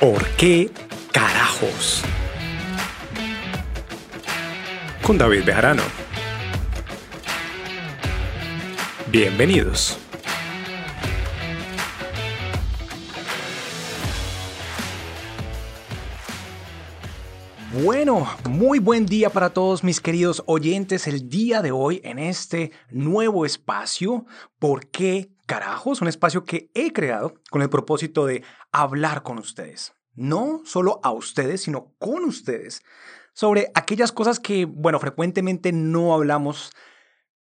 ¿Por qué carajos? Con David Bejarano. Bienvenidos. Bueno, muy buen día para todos mis queridos oyentes. El día de hoy en este nuevo espacio, ¿por qué carajos? Un espacio que he creado con el propósito de hablar con ustedes. No solo a ustedes, sino con ustedes. Sobre aquellas cosas que, bueno, frecuentemente no hablamos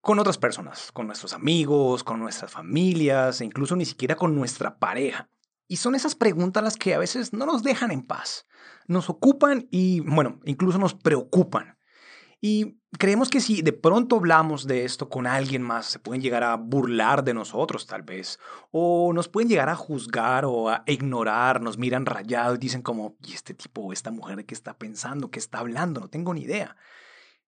con otras personas, con nuestros amigos, con nuestras familias e incluso ni siquiera con nuestra pareja. Y son esas preguntas las que a veces no nos dejan en paz, nos ocupan y, bueno, incluso nos preocupan. Y creemos que si de pronto hablamos de esto con alguien más, se pueden llegar a burlar de nosotros tal vez, o nos pueden llegar a juzgar o a ignorar, nos miran rayados y dicen como, ¿y este tipo o esta mujer qué está pensando, qué está hablando? No tengo ni idea.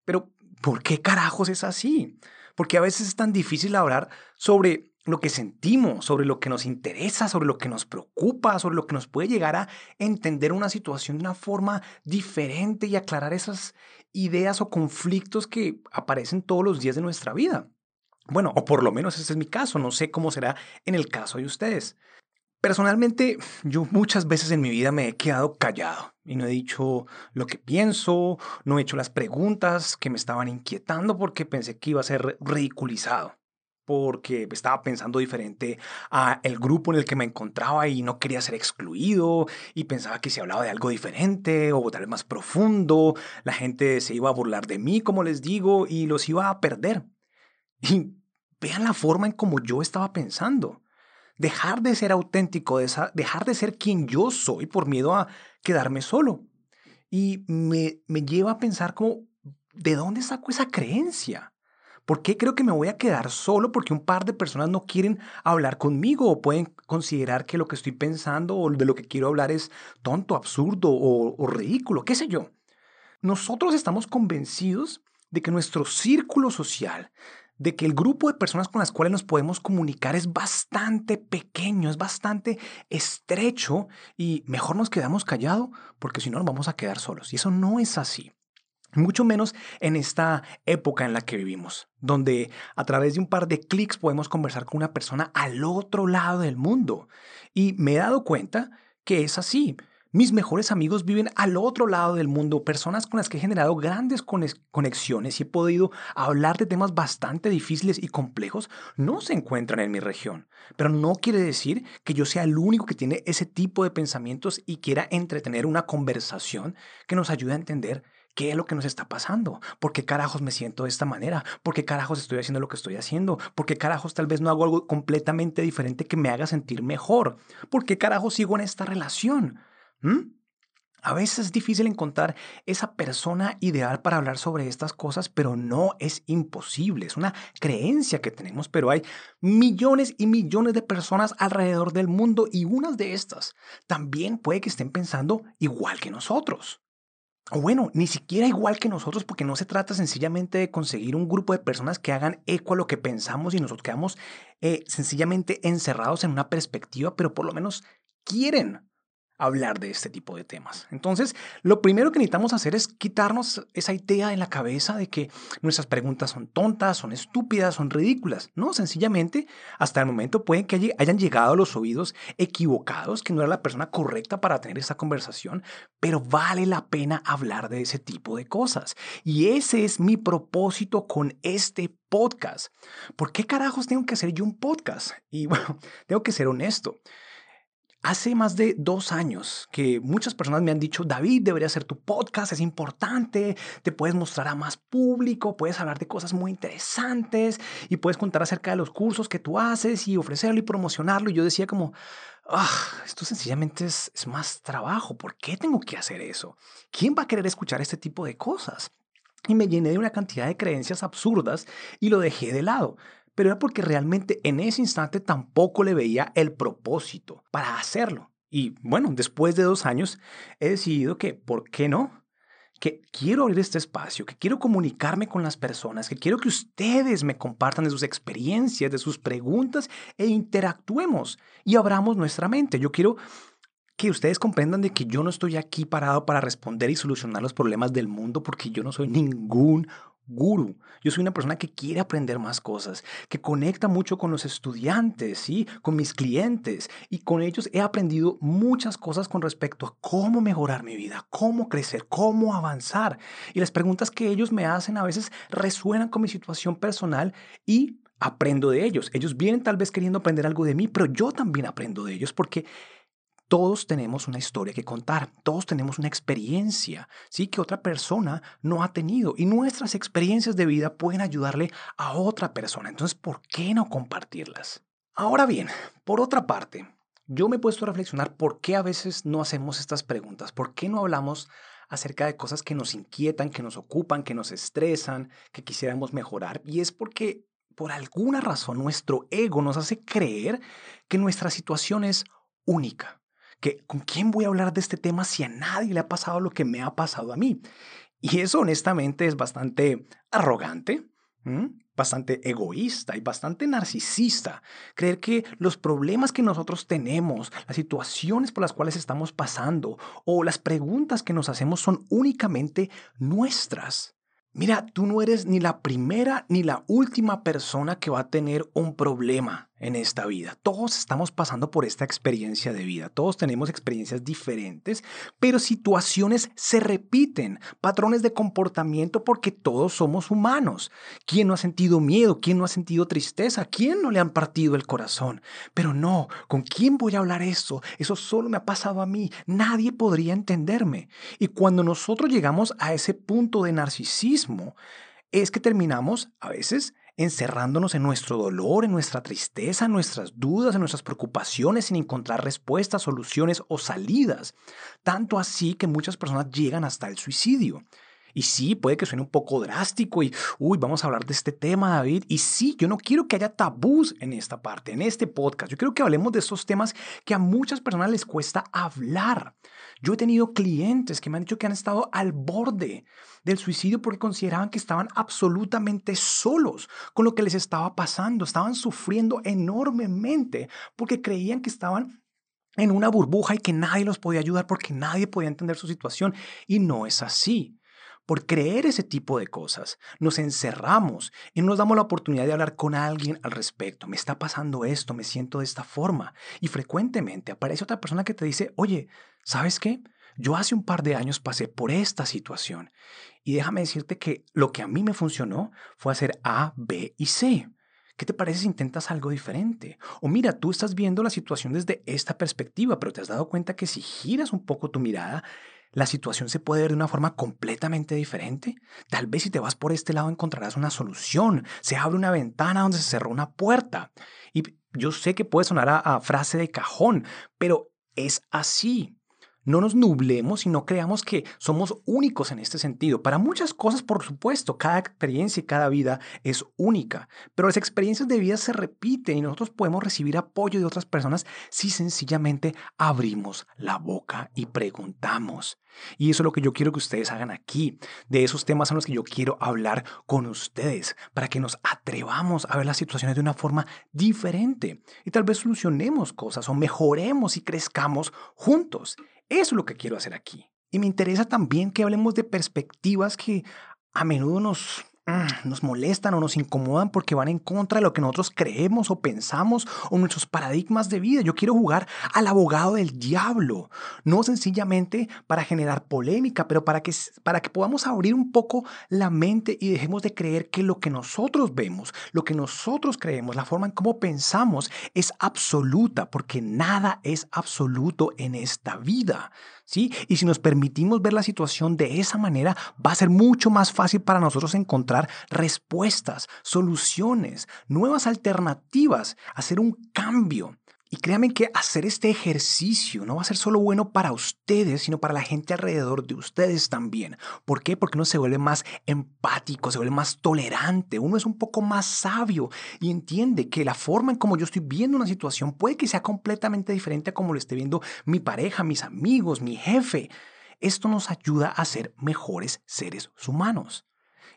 Pero, ¿por qué carajos es así? Porque a veces es tan difícil hablar sobre lo que sentimos, sobre lo que nos interesa, sobre lo que nos preocupa, sobre lo que nos puede llegar a entender una situación de una forma diferente y aclarar esas ideas o conflictos que aparecen todos los días de nuestra vida. Bueno, o por lo menos ese es mi caso, no sé cómo será en el caso de ustedes. Personalmente, yo muchas veces en mi vida me he quedado callado y no he dicho lo que pienso, no he hecho las preguntas que me estaban inquietando porque pensé que iba a ser ridiculizado porque estaba pensando diferente a el grupo en el que me encontraba y no quería ser excluido y pensaba que si hablaba de algo diferente o tal vez más profundo, la gente se iba a burlar de mí, como les digo, y los iba a perder. Y vean la forma en como yo estaba pensando. Dejar de ser auténtico, dejar de ser quien yo soy por miedo a quedarme solo. Y me, me lleva a pensar como, ¿de dónde saco esa creencia? ¿Por qué creo que me voy a quedar solo porque un par de personas no quieren hablar conmigo o pueden considerar que lo que estoy pensando o de lo que quiero hablar es tonto, absurdo o, o ridículo? ¿Qué sé yo? Nosotros estamos convencidos de que nuestro círculo social, de que el grupo de personas con las cuales nos podemos comunicar es bastante pequeño, es bastante estrecho y mejor nos quedamos callados porque si no nos vamos a quedar solos. Y eso no es así. Mucho menos en esta época en la que vivimos, donde a través de un par de clics podemos conversar con una persona al otro lado del mundo. Y me he dado cuenta que es así. Mis mejores amigos viven al otro lado del mundo, personas con las que he generado grandes conexiones y he podido hablar de temas bastante difíciles y complejos, no se encuentran en mi región. Pero no quiere decir que yo sea el único que tiene ese tipo de pensamientos y quiera entretener una conversación que nos ayude a entender ¿Qué es lo que nos está pasando? ¿Por qué carajos me siento de esta manera? ¿Por qué carajos estoy haciendo lo que estoy haciendo? ¿Por qué carajos tal vez no hago algo completamente diferente que me haga sentir mejor? ¿Por qué carajos sigo en esta relación? ¿Mm? A veces es difícil encontrar esa persona ideal para hablar sobre estas cosas, pero no es imposible. Es una creencia que tenemos, pero hay millones y millones de personas alrededor del mundo y unas de estas también puede que estén pensando igual que nosotros. O bueno, ni siquiera igual que nosotros, porque no se trata sencillamente de conseguir un grupo de personas que hagan eco a lo que pensamos y nosotros quedamos eh, sencillamente encerrados en una perspectiva, pero por lo menos quieren hablar de este tipo de temas. Entonces, lo primero que necesitamos hacer es quitarnos esa idea de la cabeza de que nuestras preguntas son tontas, son estúpidas, son ridículas. No, sencillamente, hasta el momento pueden que hayan llegado a los oídos equivocados, que no era la persona correcta para tener esta conversación, pero vale la pena hablar de ese tipo de cosas. Y ese es mi propósito con este podcast. ¿Por qué carajos tengo que hacer yo un podcast? Y bueno, tengo que ser honesto. Hace más de dos años que muchas personas me han dicho, David, debería hacer tu podcast, es importante, te puedes mostrar a más público, puedes hablar de cosas muy interesantes y puedes contar acerca de los cursos que tú haces y ofrecerlo y promocionarlo. Y yo decía como, ah, esto sencillamente es, es más trabajo, ¿por qué tengo que hacer eso? ¿Quién va a querer escuchar este tipo de cosas? Y me llené de una cantidad de creencias absurdas y lo dejé de lado pero era porque realmente en ese instante tampoco le veía el propósito para hacerlo. Y bueno, después de dos años he decidido que, ¿por qué no? que quiero abrir este espacio, que quiero comunicarme con las personas, que quiero que ustedes me compartan de sus experiencias, de sus preguntas e interactuemos y abramos nuestra mente. Yo quiero que ustedes comprendan de que yo no estoy aquí parado para responder y solucionar los problemas del mundo porque yo no soy ningún guru. Yo soy una persona que quiere aprender más cosas, que conecta mucho con los estudiantes, ¿sí? con mis clientes y con ellos he aprendido muchas cosas con respecto a cómo mejorar mi vida, cómo crecer, cómo avanzar. Y las preguntas que ellos me hacen a veces resuenan con mi situación personal y aprendo de ellos. Ellos vienen tal vez queriendo aprender algo de mí, pero yo también aprendo de ellos porque todos tenemos una historia que contar, todos tenemos una experiencia, sí, que otra persona no ha tenido y nuestras experiencias de vida pueden ayudarle a otra persona. Entonces, ¿por qué no compartirlas? Ahora bien, por otra parte, yo me he puesto a reflexionar por qué a veces no hacemos estas preguntas, por qué no hablamos acerca de cosas que nos inquietan, que nos ocupan, que nos estresan, que quisiéramos mejorar. Y es porque por alguna razón nuestro ego nos hace creer que nuestra situación es única ¿con quién voy a hablar de este tema si a nadie le ha pasado lo que me ha pasado a mí? Y eso honestamente es bastante arrogante, bastante egoísta y bastante narcisista. Creer que los problemas que nosotros tenemos, las situaciones por las cuales estamos pasando o las preguntas que nos hacemos son únicamente nuestras. Mira, tú no eres ni la primera ni la última persona que va a tener un problema en esta vida. Todos estamos pasando por esta experiencia de vida. Todos tenemos experiencias diferentes, pero situaciones se repiten, patrones de comportamiento porque todos somos humanos. ¿Quién no ha sentido miedo? ¿Quién no ha sentido tristeza? ¿Quién no le han partido el corazón? Pero no, ¿con quién voy a hablar eso? Eso solo me ha pasado a mí. Nadie podría entenderme. Y cuando nosotros llegamos a ese punto de narcisismo, es que terminamos a veces encerrándonos en nuestro dolor, en nuestra tristeza, en nuestras dudas, en nuestras preocupaciones, sin encontrar respuestas, soluciones o salidas. Tanto así que muchas personas llegan hasta el suicidio. Y sí, puede que suene un poco drástico y, uy, vamos a hablar de este tema, David. Y sí, yo no quiero que haya tabús en esta parte, en este podcast. Yo quiero que hablemos de estos temas que a muchas personas les cuesta hablar. Yo he tenido clientes que me han dicho que han estado al borde del suicidio porque consideraban que estaban absolutamente solos con lo que les estaba pasando. Estaban sufriendo enormemente porque creían que estaban en una burbuja y que nadie los podía ayudar porque nadie podía entender su situación. Y no es así. Por creer ese tipo de cosas, nos encerramos y no nos damos la oportunidad de hablar con alguien al respecto. Me está pasando esto, me siento de esta forma. Y frecuentemente aparece otra persona que te dice, oye, ¿sabes qué? Yo hace un par de años pasé por esta situación y déjame decirte que lo que a mí me funcionó fue hacer A, B y C. ¿Qué te parece si intentas algo diferente? O mira, tú estás viendo la situación desde esta perspectiva, pero te has dado cuenta que si giras un poco tu mirada, la situación se puede ver de una forma completamente diferente. Tal vez si te vas por este lado encontrarás una solución. Se abre una ventana donde se cerró una puerta. Y yo sé que puede sonar a, frase de cajón, pero es así. No nos nublemos y no creamos que somos únicos en este sentido. Para muchas cosas, por supuesto, cada experiencia y cada vida es única, pero las experiencias de vida se repiten y nosotros podemos recibir apoyo de otras personas si sencillamente abrimos la boca y preguntamos. Y eso es lo que yo quiero que ustedes hagan aquí. De esos temas son los que yo quiero hablar con ustedes, para que nos atrevamos a ver las situaciones de una forma diferente y tal vez solucionemos cosas o mejoremos y crezcamos juntos. Eso es lo que quiero hacer aquí. Y me interesa también que hablemos de perspectivas que a menudo nos nos molestan o nos incomodan porque van en contra de lo que nosotros creemos o pensamos o nuestros paradigmas de vida. Yo quiero jugar al abogado del diablo, no sencillamente para generar polémica, pero para que, para que podamos abrir un poco la mente y dejemos de creer que lo que nosotros vemos, lo que nosotros creemos, la forma en cómo pensamos es absoluta, porque nada es absoluto en esta vida. Y si nos permitimos ver la situación de esa manera, va a ser mucho más fácil para nosotros encontrar respuestas, soluciones, nuevas alternativas, hacer un cambio. Y créanme que hacer este ejercicio no va a ser solo bueno para ustedes, sino para la gente alrededor de ustedes también. ¿Por qué? Porque uno se vuelve más empático, se vuelve más tolerante, uno es un poco más sabio y entiende que la forma en como yo estoy viendo una situación puede que sea completamente diferente a como lo esté viendo mi pareja, mis amigos, mi jefe. Esto nos ayuda a ser mejores seres humanos.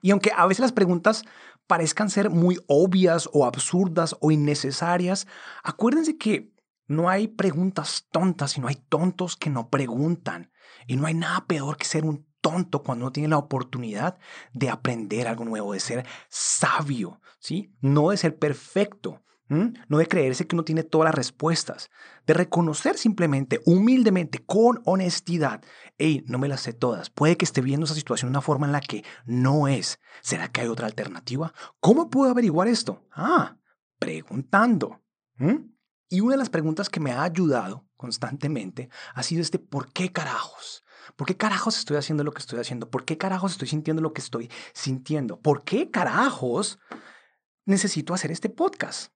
Y aunque a veces las preguntas parezcan ser muy obvias o absurdas o innecesarias, acuérdense que No hay preguntas tontas, sino hay tontos que no preguntan. Y no hay nada peor que ser un tonto cuando uno tiene la oportunidad de aprender algo nuevo, de ser sabio, ¿sí? No de ser perfecto, no de creerse que uno tiene todas las respuestas, de reconocer simplemente, humildemente, con honestidad, hey, no me las sé todas, puede que esté viendo esa situación de una forma en la que no es. ¿Será que hay otra alternativa? ¿Cómo puedo averiguar esto? Ah, preguntando. Y una de las preguntas que me ha ayudado constantemente ha sido este, ¿por qué carajos? ¿Por qué carajos estoy haciendo lo que estoy haciendo? ¿Por qué carajos estoy sintiendo lo que estoy sintiendo? ¿Por qué carajos necesito hacer este podcast?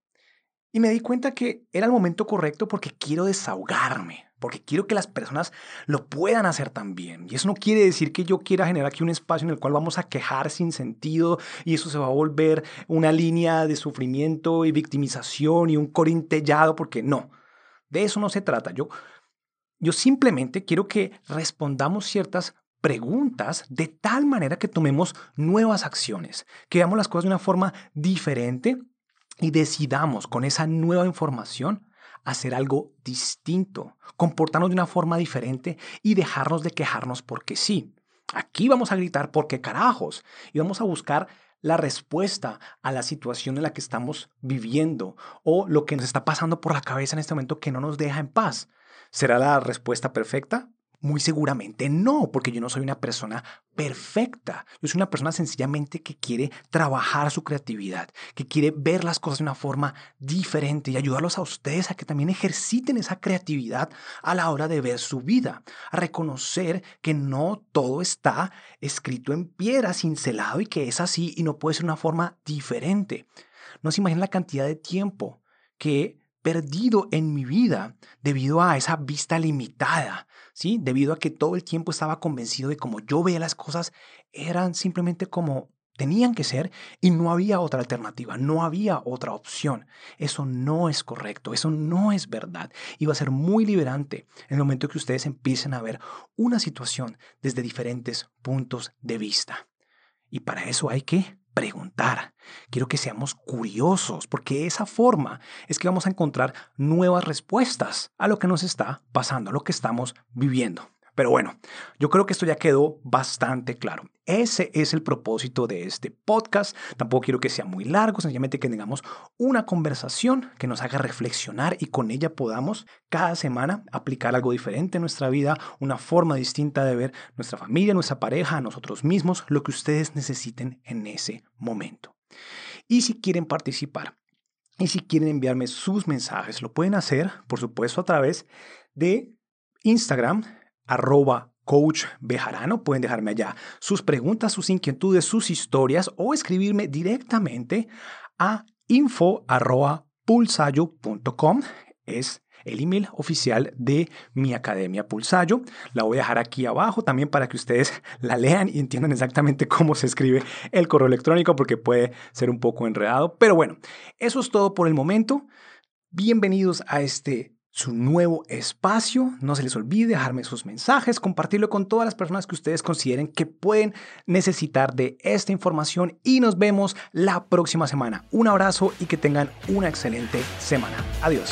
Y me di cuenta que era el momento correcto porque quiero desahogarme, porque quiero que las personas lo puedan hacer también. Y eso no quiere decir que yo quiera generar aquí un espacio en el cual vamos a quejar sin sentido y eso se va a volver una línea de sufrimiento y victimización y un corintellado, porque no, de eso no se trata. Yo, yo simplemente quiero que respondamos ciertas preguntas de tal manera que tomemos nuevas acciones, que veamos las cosas de una forma diferente y decidamos con esa nueva información hacer algo distinto, comportarnos de una forma diferente y dejarnos de quejarnos porque sí. Aquí vamos a gritar porque carajos y vamos a buscar la respuesta a la situación en la que estamos viviendo o lo que nos está pasando por la cabeza en este momento que no nos deja en paz. ¿Será la respuesta perfecta? Muy seguramente no, porque yo no soy una persona perfecta. Yo soy una persona sencillamente que quiere trabajar su creatividad, que quiere ver las cosas de una forma diferente y ayudarlos a ustedes a que también ejerciten esa creatividad a la hora de ver su vida, a reconocer que no todo está escrito en piedra, cincelado y que es así y no puede ser una forma diferente. No se imaginan la cantidad de tiempo que perdido en mi vida debido a esa vista limitada, ¿sí? Debido a que todo el tiempo estaba convencido de cómo yo veía las cosas eran simplemente como tenían que ser y no había otra alternativa, no había otra opción. Eso no es correcto, eso no es verdad. Y va a ser muy liberante en el momento que ustedes empiecen a ver una situación desde diferentes puntos de vista. Y para eso hay que preguntar. Quiero que seamos curiosos, porque esa forma es que vamos a encontrar nuevas respuestas a lo que nos está pasando, a lo que estamos viviendo. Pero bueno, yo creo que esto ya quedó bastante claro. Ese es el propósito de este podcast. Tampoco quiero que sea muy largo, sencillamente que tengamos una conversación que nos haga reflexionar y con ella podamos cada semana aplicar algo diferente en nuestra vida, una forma distinta de ver nuestra familia, nuestra pareja, nosotros mismos, lo que ustedes necesiten en ese momento. Y si quieren participar y si quieren enviarme sus mensajes, lo pueden hacer, por supuesto, a través de Instagram arroba coach Bejarano. Pueden dejarme allá sus preguntas, sus inquietudes, sus historias o escribirme directamente a info arroba pulsayo.com. Es el email oficial de mi academia Pulsayo. La voy a dejar aquí abajo también para que ustedes la lean y entiendan exactamente cómo se escribe el correo electrónico porque puede ser un poco enredado. Pero bueno, eso es todo por el momento. Bienvenidos a este su nuevo espacio. No se les olvide dejarme sus mensajes, compartirlo con todas las personas que ustedes consideren que pueden necesitar de esta información y nos vemos la próxima semana. Un abrazo y que tengan una excelente semana. Adiós.